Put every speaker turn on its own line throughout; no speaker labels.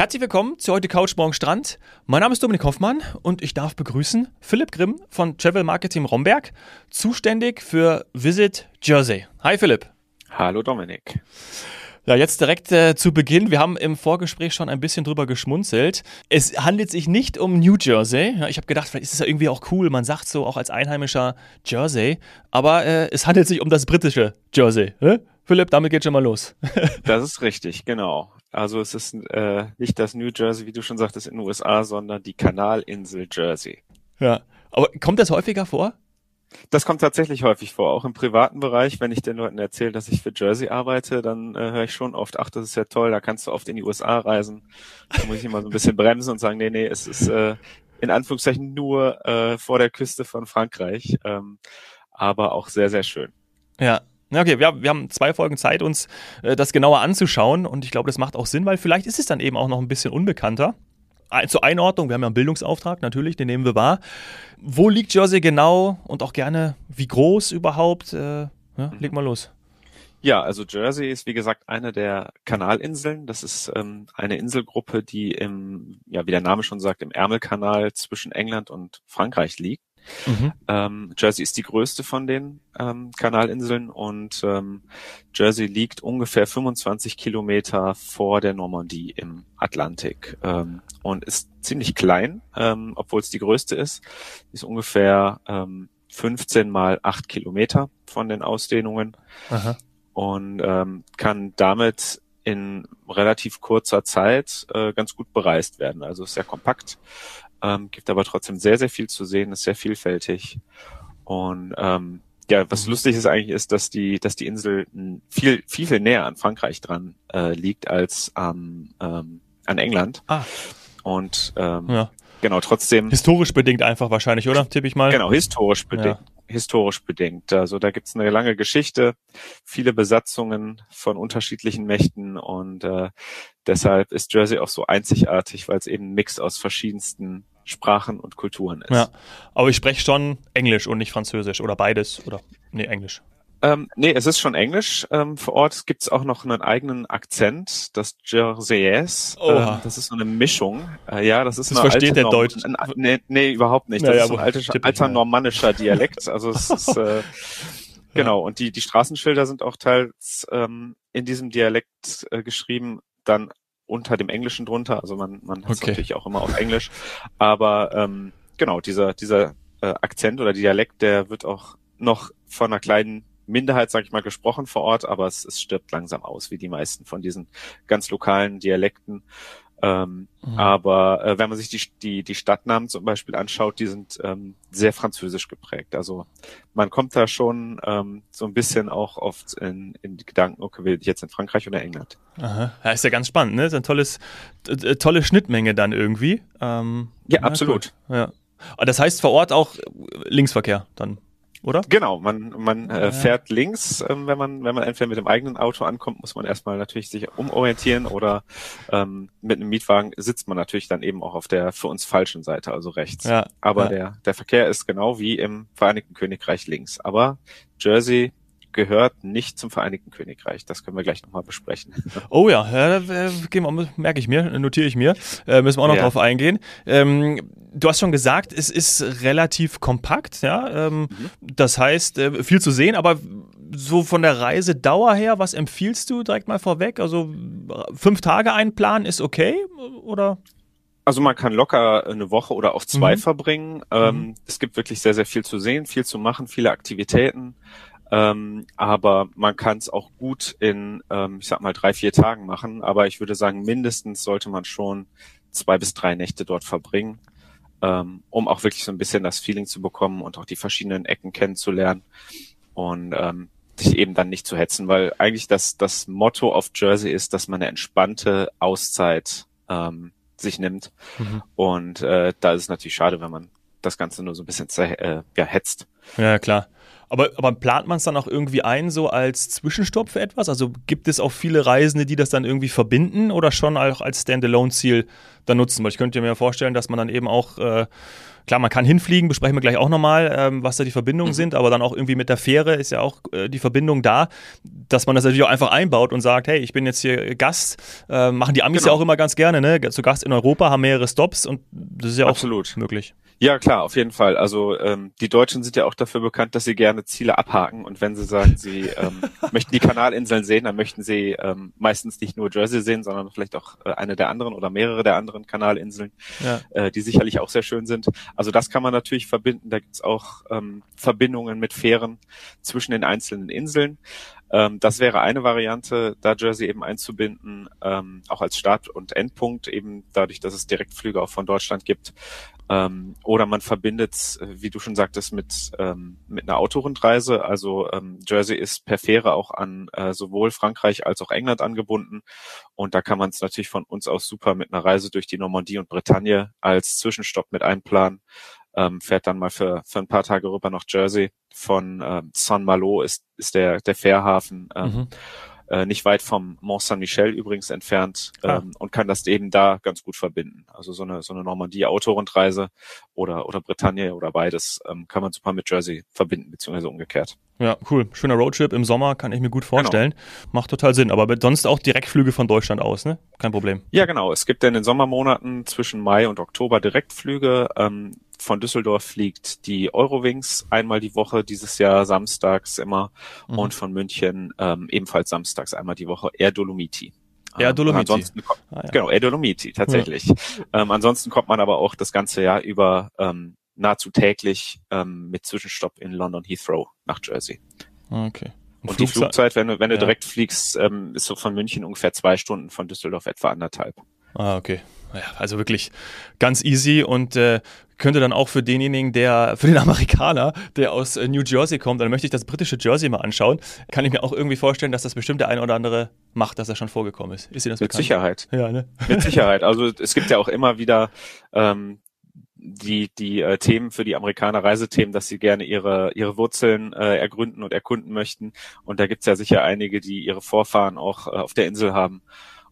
Herzlich willkommen zu heute Couch Morgen Strand. Mein Name ist Dominik Hoffmann und ich darf begrüßen Philipp Grimm von Travel Marketing Romberg, zuständig für Visit Jersey. Hi Philipp.
Hallo Dominik.
Ja, jetzt direkt äh, zu Beginn. Wir haben im Vorgespräch schon ein bisschen drüber geschmunzelt. Es handelt sich nicht um New Jersey. Ja, ich habe gedacht, vielleicht ist es ja irgendwie auch cool. Man sagt so auch als Einheimischer Jersey. Aber äh, es handelt sich um das britische Jersey. Hä? Philipp, damit geht schon mal los.
das ist richtig, genau. Also es ist äh, nicht das New Jersey, wie du schon sagtest, in den USA, sondern die Kanalinsel Jersey.
Ja, aber kommt das häufiger vor?
Das kommt tatsächlich häufig vor, auch im privaten Bereich. Wenn ich den Leuten erzähle, dass ich für Jersey arbeite, dann äh, höre ich schon oft, ach, das ist ja toll, da kannst du oft in die USA reisen. Da muss ich immer so ein bisschen bremsen und sagen, nee, nee, es ist äh, in Anführungszeichen nur äh, vor der Küste von Frankreich, ähm, aber auch sehr, sehr schön.
Ja, Okay, wir, wir haben zwei Folgen Zeit, uns äh, das genauer anzuschauen und ich glaube, das macht auch Sinn, weil vielleicht ist es dann eben auch noch ein bisschen unbekannter. Zur Einordnung, wir haben ja einen Bildungsauftrag natürlich, den nehmen wir wahr. Wo liegt Jersey genau und auch gerne, wie groß überhaupt? Äh, ja, leg mal los.
Ja, also Jersey ist wie gesagt eine der Kanalinseln. Das ist ähm, eine Inselgruppe, die im, ja, wie der Name schon sagt, im Ärmelkanal zwischen England und Frankreich liegt. Mhm. Ähm, Jersey ist die größte von den ähm, Kanalinseln und ähm, Jersey liegt ungefähr 25 Kilometer vor der Normandie im Atlantik ähm, und ist ziemlich klein, ähm, obwohl es die größte ist. Ist ungefähr ähm, 15 mal 8 Kilometer von den Ausdehnungen Aha. und ähm, kann damit in relativ kurzer Zeit äh, ganz gut bereist werden. Also ist sehr kompakt ähm, gibt aber trotzdem sehr, sehr viel zu sehen, ist sehr vielfältig. Und ähm, ja, was mhm. lustig ist eigentlich, ist, dass die, dass die Insel viel, viel, viel näher an Frankreich dran äh, liegt als ähm, ähm, an England. Ah. Und ähm, ja. genau, trotzdem.
Historisch bedingt einfach wahrscheinlich, oder? Tippe ich mal.
Genau, historisch bedingt. Ja historisch bedingt. Also da gibt's eine lange Geschichte, viele Besatzungen von unterschiedlichen Mächten und äh, deshalb ist Jersey auch so einzigartig, weil es eben ein Mix aus verschiedensten Sprachen und Kulturen ist. Ja,
aber ich spreche schon Englisch und nicht Französisch oder beides oder nee, Englisch.
Ähm, nee, es ist schon Englisch. Ähm, vor Ort gibt's auch noch einen eigenen Akzent, das Jerseyes. Ähm, das ist so eine Mischung. Äh, ja, das ist
das versteht der Deutsch.
Nee, nee, überhaupt nicht. Das naja, ist so ein alter, alter normannischer Dialekt. Also es ist äh, genau. Und die die Straßenschilder sind auch teils ähm, in diesem Dialekt äh, geschrieben, dann unter dem Englischen drunter. Also man man hat okay. natürlich auch immer auf Englisch. Aber ähm, genau dieser dieser äh, Akzent oder Dialekt, der wird auch noch von einer kleinen Minderheit, sage ich mal, gesprochen vor Ort, aber es, es stirbt langsam aus, wie die meisten von diesen ganz lokalen Dialekten. Ähm, mhm. Aber äh, wenn man sich die, die, die Stadtnamen zum Beispiel anschaut, die sind ähm, sehr französisch geprägt. Also man kommt da schon ähm, so ein bisschen auch oft in, in die Gedanken, okay, will ich jetzt in Frankreich oder England?
Aha. Ja, ist ja ganz spannend, ne? Ist ein tolles, tolle Schnittmenge dann irgendwie.
Ähm, ja, absolut.
Ja. Aber das heißt vor Ort auch Linksverkehr dann oder?
Genau, man, man äh, ja. fährt links, ähm, wenn man, wenn man entweder mit dem eigenen Auto ankommt, muss man erstmal natürlich sich umorientieren oder ähm, mit einem Mietwagen sitzt man natürlich dann eben auch auf der für uns falschen Seite, also rechts. Ja. Aber ja. der, der Verkehr ist genau wie im Vereinigten Königreich links. Aber Jersey gehört nicht zum Vereinigten Königreich. Das können wir gleich nochmal besprechen.
Oh ja, äh, merke ich mir, notiere ich mir. Äh, müssen wir auch noch ja. drauf eingehen. Ähm, du hast schon gesagt, es ist relativ kompakt, ja. Ähm, mhm. Das heißt, äh, viel zu sehen, aber so von der Reisedauer her, was empfiehlst du direkt mal vorweg? Also fünf Tage einplanen ist okay, oder?
Also man kann locker eine Woche oder auch zwei mhm. verbringen. Ähm, mhm. Es gibt wirklich sehr, sehr viel zu sehen, viel zu machen, viele Aktivitäten. Ähm, aber man kann es auch gut in, ähm, ich sag mal, drei, vier Tagen machen. Aber ich würde sagen, mindestens sollte man schon zwei bis drei Nächte dort verbringen, ähm, um auch wirklich so ein bisschen das Feeling zu bekommen und auch die verschiedenen Ecken kennenzulernen und ähm, sich eben dann nicht zu hetzen, weil eigentlich das, das Motto auf Jersey ist, dass man eine entspannte Auszeit ähm, sich nimmt. Mhm. Und äh, da ist es natürlich schade, wenn man das Ganze nur so ein bisschen äh, ja, hetzt.
Ja, klar. Aber, aber plant man es dann auch irgendwie ein, so als Zwischenstopp für etwas? Also gibt es auch viele Reisende, die das dann irgendwie verbinden oder schon auch als Standalone-Ziel dann nutzen? Weil ich könnte mir vorstellen, dass man dann eben auch äh, Klar, man kann hinfliegen, besprechen wir gleich auch nochmal, ähm, was da die Verbindungen mhm. sind, aber dann auch irgendwie mit der Fähre ist ja auch äh, die Verbindung da, dass man das natürlich auch einfach einbaut und sagt, hey, ich bin jetzt hier Gast, äh, machen die Amis genau. ja auch immer ganz gerne, ne? Zu Gast in Europa, haben mehrere Stops und das ist ja Absolut. auch möglich.
Ja, klar, auf jeden Fall. Also ähm, die Deutschen sind ja auch dafür bekannt, dass sie gerne Ziele abhaken und wenn sie sagen, sie ähm, möchten die Kanalinseln sehen, dann möchten sie ähm, meistens nicht nur Jersey sehen, sondern vielleicht auch äh, eine der anderen oder mehrere der anderen Kanalinseln, ja. äh, die sicherlich auch sehr schön sind. Also das kann man natürlich verbinden. Da gibt's auch ähm, Verbindungen mit Fähren zwischen den einzelnen Inseln. Ähm, das wäre eine Variante, da Jersey eben einzubinden, ähm, auch als Start- und Endpunkt, eben dadurch, dass es Direktflüge auch von Deutschland gibt. Ähm, oder man verbindet, wie du schon sagtest, mit, ähm, mit einer Autorundreise. Also ähm, Jersey ist per Fähre auch an äh, sowohl Frankreich als auch England angebunden. Und da kann man es natürlich von uns aus super mit einer Reise durch die Normandie und Bretagne als Zwischenstopp mit einplanen. Ähm, fährt dann mal für, für ein paar Tage rüber nach Jersey. Von ähm, Saint-Malo ist, ist der, der Fährhafen. Ähm, mhm äh, nicht weit vom Mont Saint-Michel übrigens entfernt ah. ähm, und kann das eben da ganz gut verbinden. Also so eine so eine Normandie-Autorundreise oder oder Bretagne oder beides ähm, kann man super mit Jersey verbinden beziehungsweise umgekehrt.
Ja, cool. Schöner Roadtrip im Sommer kann ich mir gut vorstellen. Genau. Macht total Sinn. Aber sonst auch Direktflüge von Deutschland aus, ne? Kein Problem.
Ja, genau. Es gibt in den Sommermonaten zwischen Mai und Oktober Direktflüge. Ähm, von Düsseldorf fliegt die Eurowings einmal die Woche, dieses Jahr samstags immer. Mhm. Und von München ähm, ebenfalls samstags einmal die Woche Air Dolomiti.
Air ähm, Dolomiti.
ansonsten, ah, ja. Genau, Air Dolomiti, tatsächlich. Ja. Ähm, ansonsten kommt man aber auch das ganze Jahr über ähm, nahezu täglich ähm, mit Zwischenstopp in London Heathrow nach Jersey.
Okay.
Und, und die Flugzeit, wenn du, wenn du ja. direkt fliegst, ähm, ist so von München ungefähr zwei Stunden, von Düsseldorf etwa anderthalb.
Ah, okay. Ja, also wirklich ganz easy und äh, könnte dann auch für denjenigen, der, für den Amerikaner, der aus äh, New Jersey kommt, dann möchte ich das britische Jersey mal anschauen, kann ich mir auch irgendwie vorstellen, dass das bestimmt der eine oder andere macht, dass er schon vorgekommen ist. Ist Ihnen das
Mit
bekannt?
Sicherheit. Ja, ne? Mit Sicherheit. Also es gibt ja auch immer wieder ähm, die die äh, Themen für die Amerikaner Reisethemen, dass sie gerne ihre ihre Wurzeln äh, ergründen und erkunden möchten. Und da gibt's ja sicher einige, die ihre Vorfahren auch äh, auf der Insel haben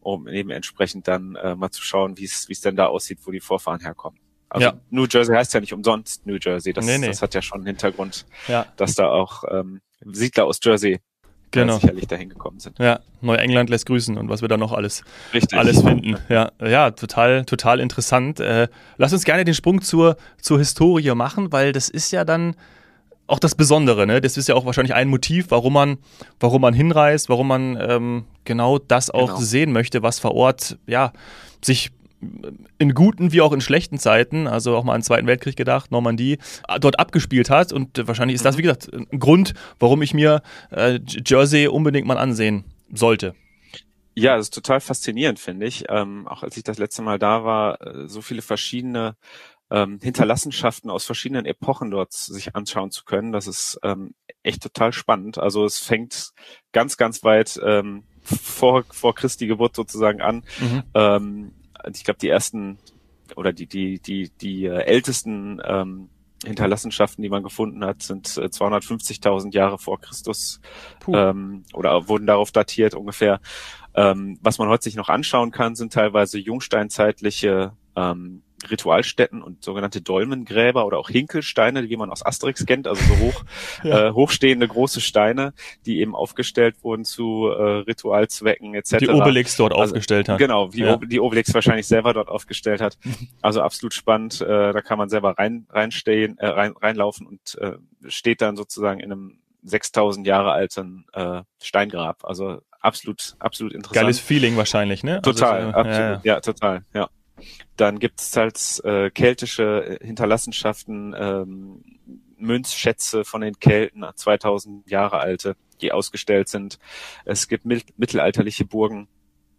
um eben entsprechend dann äh, mal zu schauen, wie es wie es denn da aussieht, wo die Vorfahren herkommen. Also ja. New Jersey heißt ja nicht umsonst New Jersey. Das, nee, nee. das hat ja schon einen Hintergrund, ja. dass da auch ähm, Siedler aus Jersey äh, genau. sicherlich dahin gekommen sind.
Ja, Neuengland lässt grüßen und was wir da noch alles, Richtig. alles finden. Ja, ja, total, total interessant. Äh, lass uns gerne den Sprung zur, zur Historie machen, weil das ist ja dann auch das Besondere, ne? Das ist ja auch wahrscheinlich ein Motiv, warum man, warum man hinreist, warum man ähm, genau das auch genau. sehen möchte, was vor Ort ja sich in guten wie auch in schlechten Zeiten, also auch mal an den Zweiten Weltkrieg gedacht, Normandie, dort abgespielt hat. Und wahrscheinlich ist das, mhm. wie gesagt, ein Grund, warum ich mir äh, Jersey unbedingt mal ansehen sollte.
Ja, das ist total faszinierend, finde ich. Ähm, auch als ich das letzte Mal da war, äh, so viele verschiedene ähm, Hinterlassenschaften aus verschiedenen Epochen dort sich anschauen zu können. Das ist ähm, echt total spannend. Also es fängt ganz, ganz weit ähm, vor, vor Christi Geburt sozusagen an. Mhm. Ähm, ich glaube, die ersten oder die, die, die, die äh, ältesten ähm, Hinterlassenschaften, die man gefunden hat, sind äh, 250.000 Jahre vor Christus ähm, oder wurden darauf datiert ungefähr. Ähm, was man heute sich noch anschauen kann, sind teilweise jungsteinzeitliche ähm, Ritualstätten und sogenannte Dolmengräber oder auch Hinkelsteine, wie man aus Asterix kennt, also so hoch, ja. äh, hochstehende große Steine, die eben aufgestellt wurden zu äh, Ritualzwecken etc.
Die Obelix dort also, aufgestellt hat.
Genau, wie ja. die Obelix wahrscheinlich selber dort aufgestellt hat. Also absolut spannend. Äh, da kann man selber rein reinstehen, äh, rein, reinlaufen und äh, steht dann sozusagen in einem 6000 Jahre alten äh, Steingrab. Also absolut, absolut interessant.
Geiles Feeling wahrscheinlich, ne?
Total, also, absolut, ja, ja. ja, total, ja. Dann gibt es halt äh, keltische Hinterlassenschaften, ähm, Münzschätze von den Kelten, 2000 Jahre alte, die ausgestellt sind. Es gibt mittelalterliche Burgen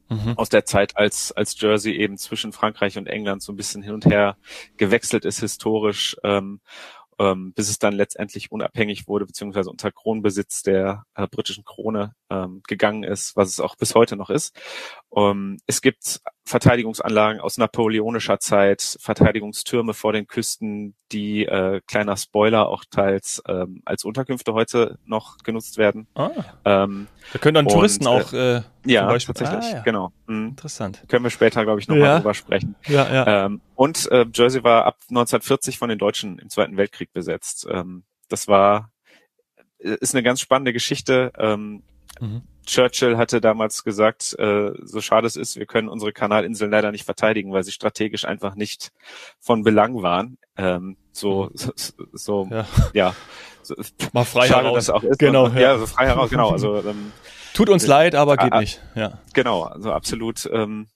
mhm. aus der Zeit, als, als Jersey eben zwischen Frankreich und England so ein bisschen hin und her gewechselt ist historisch. Ähm, ähm, bis es dann letztendlich unabhängig wurde, beziehungsweise unter Kronbesitz der äh, britischen Krone ähm, gegangen ist, was es auch bis heute noch ist. Um, es gibt Verteidigungsanlagen aus napoleonischer Zeit, Verteidigungstürme vor den Küsten, die äh, kleiner Spoiler auch teils ähm, als Unterkünfte heute noch genutzt werden.
Ah, ähm, da können dann und, Touristen äh, auch
äh, ja tatsächlich ah, ja. genau
mhm. interessant
können wir später glaube ich nochmal ja. drüber sprechen.
Ja, ja.
Ähm, und äh, Jersey war ab 1940 von den Deutschen im Zweiten Weltkrieg besetzt. Ähm, das war äh, ist eine ganz spannende Geschichte. Ähm, mhm. Churchill hatte damals gesagt, äh, so schade es ist, wir können unsere Kanalinseln leider nicht verteidigen, weil sie strategisch einfach nicht von Belang waren. Ähm, so, mhm. so, so ja. ja.
So, Mal frei schade, heraus.
Das auch ist.
Genau.
Und, ja. ja, so frei heraus, genau. Also, ähm,
Tut uns leid, aber geht nicht. Ja.
Genau, also absolut ähm,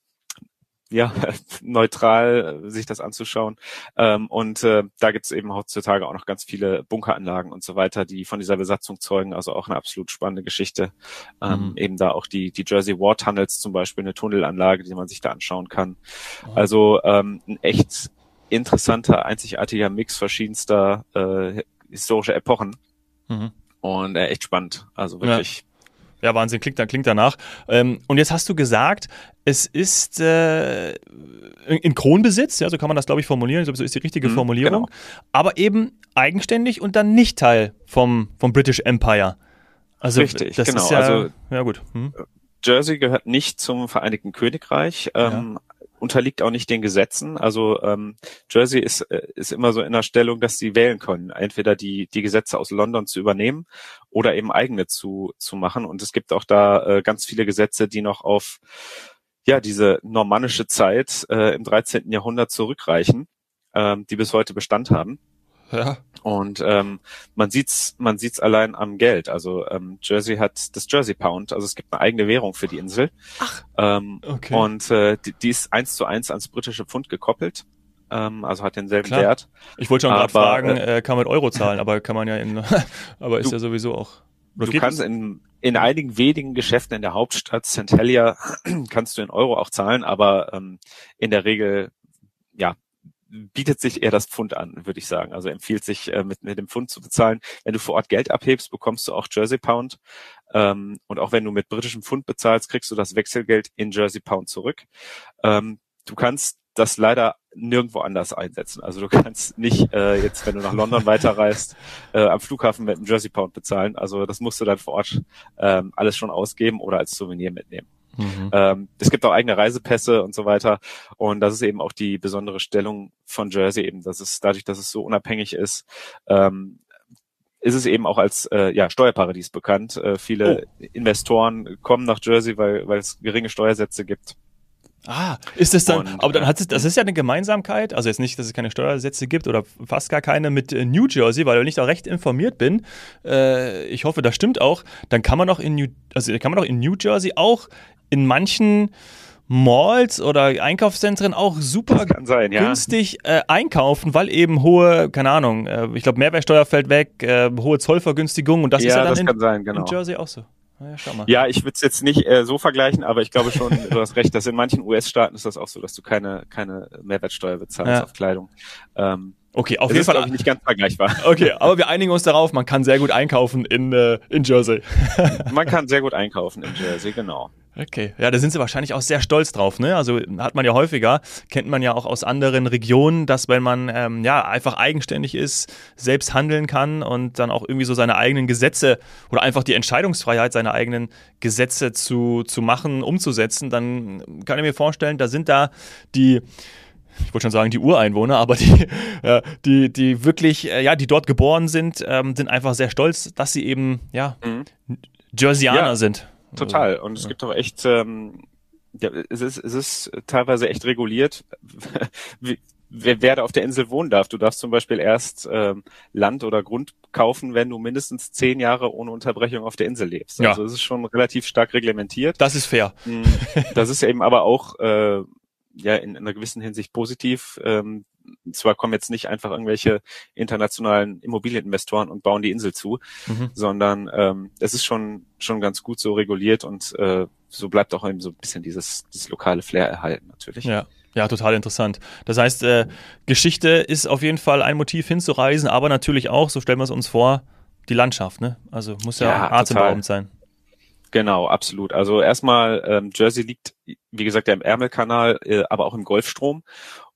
ja, neutral äh, sich das anzuschauen. Ähm, und äh, da gibt's eben heutzutage auch noch ganz viele Bunkeranlagen und so weiter, die von dieser Besatzung zeugen. Also auch eine absolut spannende Geschichte. Ähm, mhm. Eben da auch die, die Jersey War Tunnels zum Beispiel, eine Tunnelanlage, die man sich da anschauen kann. Mhm. Also ähm, ein echt interessanter, einzigartiger Mix verschiedenster äh, historischer Epochen. Mhm. Und äh, echt spannend. Also wirklich. Ja
ja, Wahnsinn, klingt, klingt danach. Ähm, und jetzt hast du gesagt, es ist äh, in Kronbesitz, ja, so kann man das, glaube ich, formulieren. Ich glaube, so ist die richtige mhm, Formulierung. Genau. Aber eben eigenständig und dann nicht Teil vom, vom British Empire.
Also, Richtig, das genau. Ist ja, also, ja, gut. Hm. Jersey gehört nicht zum Vereinigten Königreich. Ähm, ja unterliegt auch nicht den Gesetzen. Also ähm, Jersey ist, äh, ist immer so in der Stellung, dass sie wählen können, entweder die, die Gesetze aus London zu übernehmen oder eben eigene zu, zu machen. Und es gibt auch da äh, ganz viele Gesetze, die noch auf ja diese normannische Zeit äh, im 13. Jahrhundert zurückreichen, ähm, die bis heute Bestand haben.
Ja.
Und ähm, man sieht's, man sieht's allein am Geld. Also ähm, Jersey hat das Jersey Pound, also es gibt eine eigene Währung für die Insel.
Ach.
Ähm, okay. Und äh, die, die ist eins zu eins ans britische Pfund gekoppelt. Ähm, also hat denselben Klar. Wert.
Ich wollte schon gerade fragen, äh, kann man Euro zahlen, aber kann man ja in, aber ist du, ja sowieso auch.
Du kannst in, in einigen wenigen Geschäften in der Hauptstadt St. Helier kannst du in Euro auch zahlen, aber ähm, in der Regel ja bietet sich eher das Pfund an, würde ich sagen. Also empfiehlt sich, äh, mit, mit dem Pfund zu bezahlen. Wenn du vor Ort Geld abhebst, bekommst du auch Jersey Pound. Ähm, und auch wenn du mit britischem Pfund bezahlst, kriegst du das Wechselgeld in Jersey Pound zurück. Ähm, du kannst das leider nirgendwo anders einsetzen. Also du kannst nicht äh, jetzt, wenn du nach London weiterreist, äh, am Flughafen mit einem Jersey Pound bezahlen. Also das musst du dann vor Ort ähm, alles schon ausgeben oder als Souvenir mitnehmen. Mhm. Ähm, es gibt auch eigene Reisepässe und so weiter. Und das ist eben auch die besondere Stellung von Jersey eben, dass es dadurch, dass es so unabhängig ist, ähm, ist es eben auch als äh, ja, Steuerparadies bekannt. Äh, viele oh. Investoren kommen nach Jersey, weil, weil es geringe Steuersätze gibt.
Ah, ist es dann, und, aber dann hat es, das ist ja eine Gemeinsamkeit, also jetzt nicht, dass es keine Steuersätze gibt oder fast gar keine mit äh, New Jersey, weil ich da recht informiert bin. Äh, ich hoffe, das stimmt auch. Dann kann man auch in New, also kann man auch in New Jersey auch in manchen Malls oder Einkaufszentren auch super
sein,
günstig ja. äh, einkaufen, weil eben hohe, keine Ahnung, äh, ich glaube Mehrwertsteuer fällt weg, äh, hohe Zollvergünstigung und das
ja,
ist ja
dann
in,
sein, genau.
in Jersey auch so.
Ja, ja, ich würde es jetzt nicht äh, so vergleichen, aber ich glaube schon, du hast recht, dass in manchen US-Staaten ist das auch so, dass du keine, keine Mehrwertsteuer bezahlst auf Kleidung.
Ähm, Okay, auf jeden ist, Fall.
ich, nicht ganz vergleichbar.
Okay, aber wir einigen uns darauf, man kann sehr gut einkaufen in, äh, in Jersey.
man kann sehr gut einkaufen in Jersey, genau.
Okay, ja, da sind sie wahrscheinlich auch sehr stolz drauf, ne? Also hat man ja häufiger, kennt man ja auch aus anderen Regionen, dass wenn man ähm, ja einfach eigenständig ist, selbst handeln kann und dann auch irgendwie so seine eigenen Gesetze oder einfach die Entscheidungsfreiheit, seine eigenen Gesetze zu, zu machen, umzusetzen, dann kann ich mir vorstellen, da sind da die ich wollte schon sagen, die Ureinwohner, aber die, ja, die, die wirklich, äh, ja, die dort geboren sind, ähm, sind einfach sehr stolz, dass sie eben, ja, mhm. Jerseyaner ja, sind.
Total. Und es gibt auch echt, ähm, ja, es ist, es ist teilweise echt reguliert, wer, wer da auf der Insel wohnen darf. Du darfst zum Beispiel erst ähm, Land oder Grund kaufen, wenn du mindestens zehn Jahre ohne Unterbrechung auf der Insel lebst.
Ja.
Also es ist schon relativ stark reglementiert.
Das ist fair.
Mhm. Das ist eben aber auch äh, ja in, in einer gewissen Hinsicht positiv. Ähm, zwar kommen jetzt nicht einfach irgendwelche internationalen Immobilieninvestoren und bauen die Insel zu, mhm. sondern ähm, es ist schon schon ganz gut so reguliert und äh, so bleibt auch eben so ein bisschen dieses, dieses lokale Flair erhalten natürlich.
Ja. Ja, total interessant. Das heißt, äh, Geschichte ist auf jeden Fall ein Motiv hinzureisen, aber natürlich auch, so stellen wir es uns vor, die Landschaft, ne? Also muss ja, ja atemberaubend sein.
Genau, absolut. Also erstmal, ähm, Jersey liegt, wie gesagt, ja im Ärmelkanal, äh, aber auch im Golfstrom.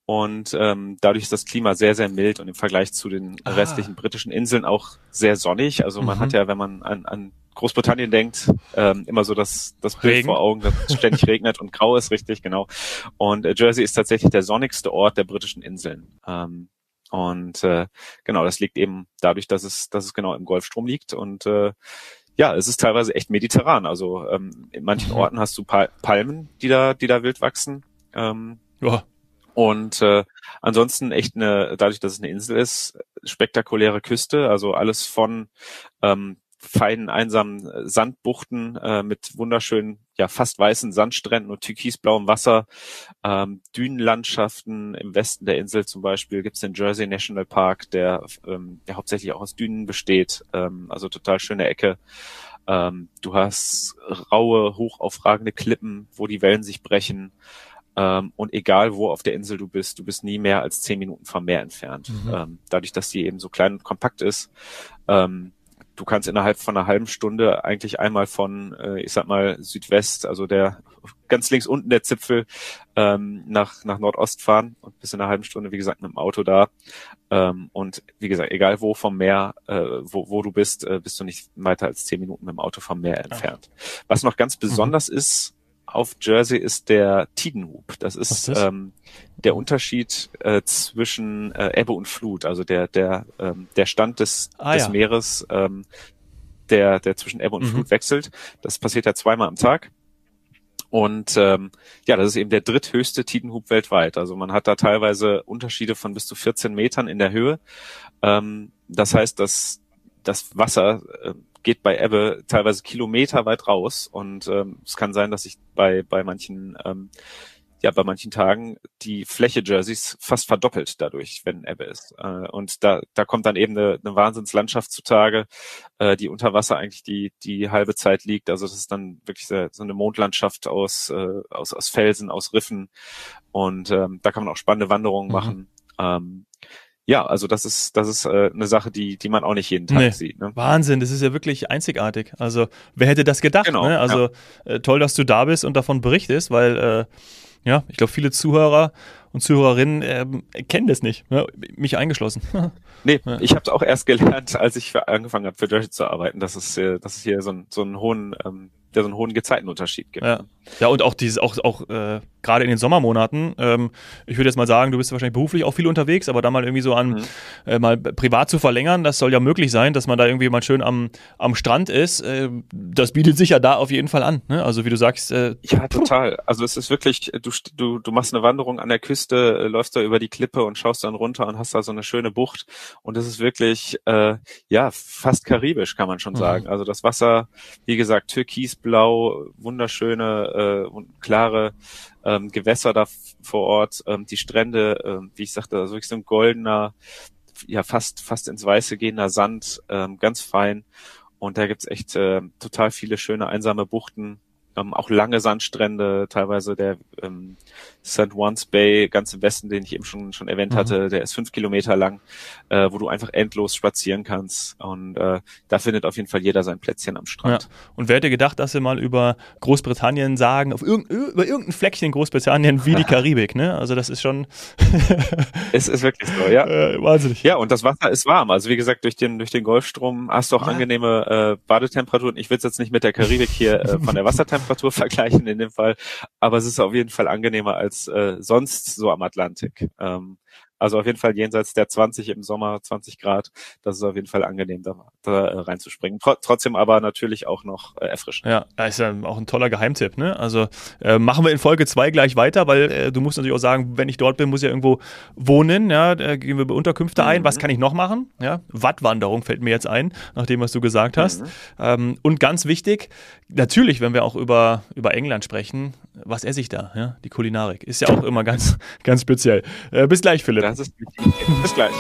Und ähm, dadurch ist das Klima sehr, sehr mild und im Vergleich zu den ah. restlichen britischen Inseln auch sehr sonnig. Also man mhm. hat ja, wenn man an, an Großbritannien denkt, ähm, immer so das, das Bild Regen. vor Augen, dass es ständig regnet und grau ist, richtig, genau. Und äh, Jersey ist tatsächlich der sonnigste Ort der britischen Inseln. Ähm, und äh, genau, das liegt eben dadurch, dass es, dass es genau im Golfstrom liegt. Und äh, ja, es ist teilweise echt mediterran. Also ähm, in manchen mhm. Orten hast du Pal Palmen, die da, die da wild wachsen. Ähm, ja. Und äh, ansonsten echt eine, dadurch, dass es eine Insel ist, spektakuläre Küste, also alles von ähm, feinen, einsamen Sandbuchten äh, mit wunderschönen, ja fast weißen Sandstränden und türkisblauem Wasser, ähm, Dünenlandschaften im Westen der Insel zum Beispiel gibt's den Jersey National Park, der, ähm, der hauptsächlich auch aus Dünen besteht, ähm, also total schöne Ecke. Ähm, du hast raue, hochaufragende Klippen, wo die Wellen sich brechen. Ähm, und egal wo auf der Insel du bist, du bist nie mehr als zehn Minuten vom Meer entfernt. Mhm. Ähm, dadurch, dass die eben so klein und kompakt ist. Ähm, du kannst innerhalb von einer halben Stunde eigentlich einmal von, äh, ich sag mal, Südwest, also der ganz links unten der Zipfel, ähm, nach, nach Nordost fahren und bis in einer halben Stunde, wie gesagt, mit dem Auto da. Ähm, und wie gesagt, egal wo vom Meer, äh, wo, wo du bist, äh, bist du nicht weiter als zehn Minuten mit dem Auto vom Meer entfernt. Was noch ganz mhm. besonders mhm. ist, auf Jersey ist der Tidenhub. Das ist, ist? Ähm, der Unterschied äh, zwischen äh, Ebbe und Flut, also der der ähm, der Stand des, ah, des ja. Meeres, ähm, der der zwischen Ebbe und mhm. Flut wechselt. Das passiert ja zweimal am Tag. Und ähm, ja, das ist eben der dritthöchste Tidenhub weltweit. Also man hat da teilweise Unterschiede von bis zu 14 Metern in der Höhe. Ähm, das heißt, dass das Wasser äh, geht bei Ebbe teilweise Kilometer weit raus und ähm, es kann sein, dass sich bei bei manchen ähm, ja bei manchen Tagen die Fläche Jerseys fast verdoppelt dadurch, wenn Ebbe ist. Äh, und da da kommt dann eben eine, eine Wahnsinnslandschaft zutage, äh, die unter Wasser eigentlich die die halbe Zeit liegt. Also das ist dann wirklich so, so eine Mondlandschaft aus äh, aus aus Felsen, aus Riffen und ähm, da kann man auch spannende Wanderungen mhm. machen. Ähm, ja, also das ist, das ist äh, eine Sache, die, die man auch nicht jeden Tag nee. sieht. Ne?
Wahnsinn, das ist ja wirklich einzigartig. Also wer hätte das gedacht? Genau, ne? Also ja. äh, toll, dass du da bist und davon berichtest, weil äh, ja, ich glaube, viele Zuhörer und Zuhörerinnen äh, kennen das nicht, ne? mich eingeschlossen.
nee, ja. ich habe es auch erst gelernt, als ich für, angefangen habe, für Jersey zu arbeiten, dass es, äh, dass es hier so, ein, so einen hohen ähm, der so einen hohen Gezeitenunterschied gibt.
Ja, ja und auch dieses, auch, auch äh, gerade in den Sommermonaten, ähm, ich würde jetzt mal sagen, du bist wahrscheinlich beruflich auch viel unterwegs, aber da mal irgendwie so an, mhm. äh, mal privat zu verlängern, das soll ja möglich sein, dass man da irgendwie mal schön am, am Strand ist. Äh, das bietet sich ja da auf jeden Fall an. Ne? Also wie du sagst. Äh,
ja, total. Also es ist wirklich, du, du, du machst eine Wanderung an der Küste, äh, läufst da über die Klippe und schaust dann runter und hast da so eine schöne Bucht. Und das ist wirklich, äh, ja, fast karibisch, kann man schon mhm. sagen. Also das Wasser, wie gesagt, türkisblau, wunderschöne, äh, klare ähm, Gewässer da vor Ort, ähm, die Strände, ähm, wie ich sagte, also wirklich so ein goldener, ja fast fast ins Weiße gehender Sand, ähm, ganz fein. Und da gibt's echt äh, total viele schöne einsame Buchten, ähm, auch lange Sandstrände, teilweise der ähm, St. Juan's Bay, ganz im Westen, den ich eben schon schon erwähnt mhm. hatte, der ist fünf Kilometer lang, äh, wo du einfach endlos spazieren kannst. Und äh, da findet auf jeden Fall jeder sein Plätzchen am Strand. Ja.
Und wer hätte gedacht, dass wir mal über Großbritannien sagen, auf irg über irgendein Fleckchen Großbritannien wie die Karibik, ne? Also das ist schon.
es ist wirklich so, ja. Äh, wahnsinnig. Ja, und das Wasser ist warm. Also wie gesagt, durch den durch den Golfstrom hast du auch ja. angenehme äh, Badetemperaturen. Ich will es jetzt nicht mit der Karibik hier äh, von der Wassertemperatur Temperatur vergleichen in dem Fall, aber es ist auf jeden Fall angenehmer als äh, sonst so am Atlantik. Ähm, also auf jeden Fall jenseits der 20 im Sommer, 20 Grad. Das ist auf jeden Fall angenehm, da, da äh, reinzuspringen. Tr trotzdem aber natürlich auch noch äh, erfrischend.
Ja, das ist ja auch ein toller Geheimtipp. Ne? Also äh, machen wir in Folge 2 gleich weiter, weil äh, du musst natürlich auch sagen, wenn ich dort bin, muss ich ja irgendwo wohnen. Ja, da gehen wir bei Unterkünfte mhm. ein. Was kann ich noch machen? Ja, Wattwanderung fällt mir jetzt ein, nach dem, was du gesagt hast. Mhm. Ähm, und ganz wichtig, natürlich, wenn wir auch über, über England sprechen, was esse ich da? Ja? Die Kulinarik ist ja auch immer ganz, ganz speziell. Äh, bis gleich, Philipp.
Das ist Bis gleich.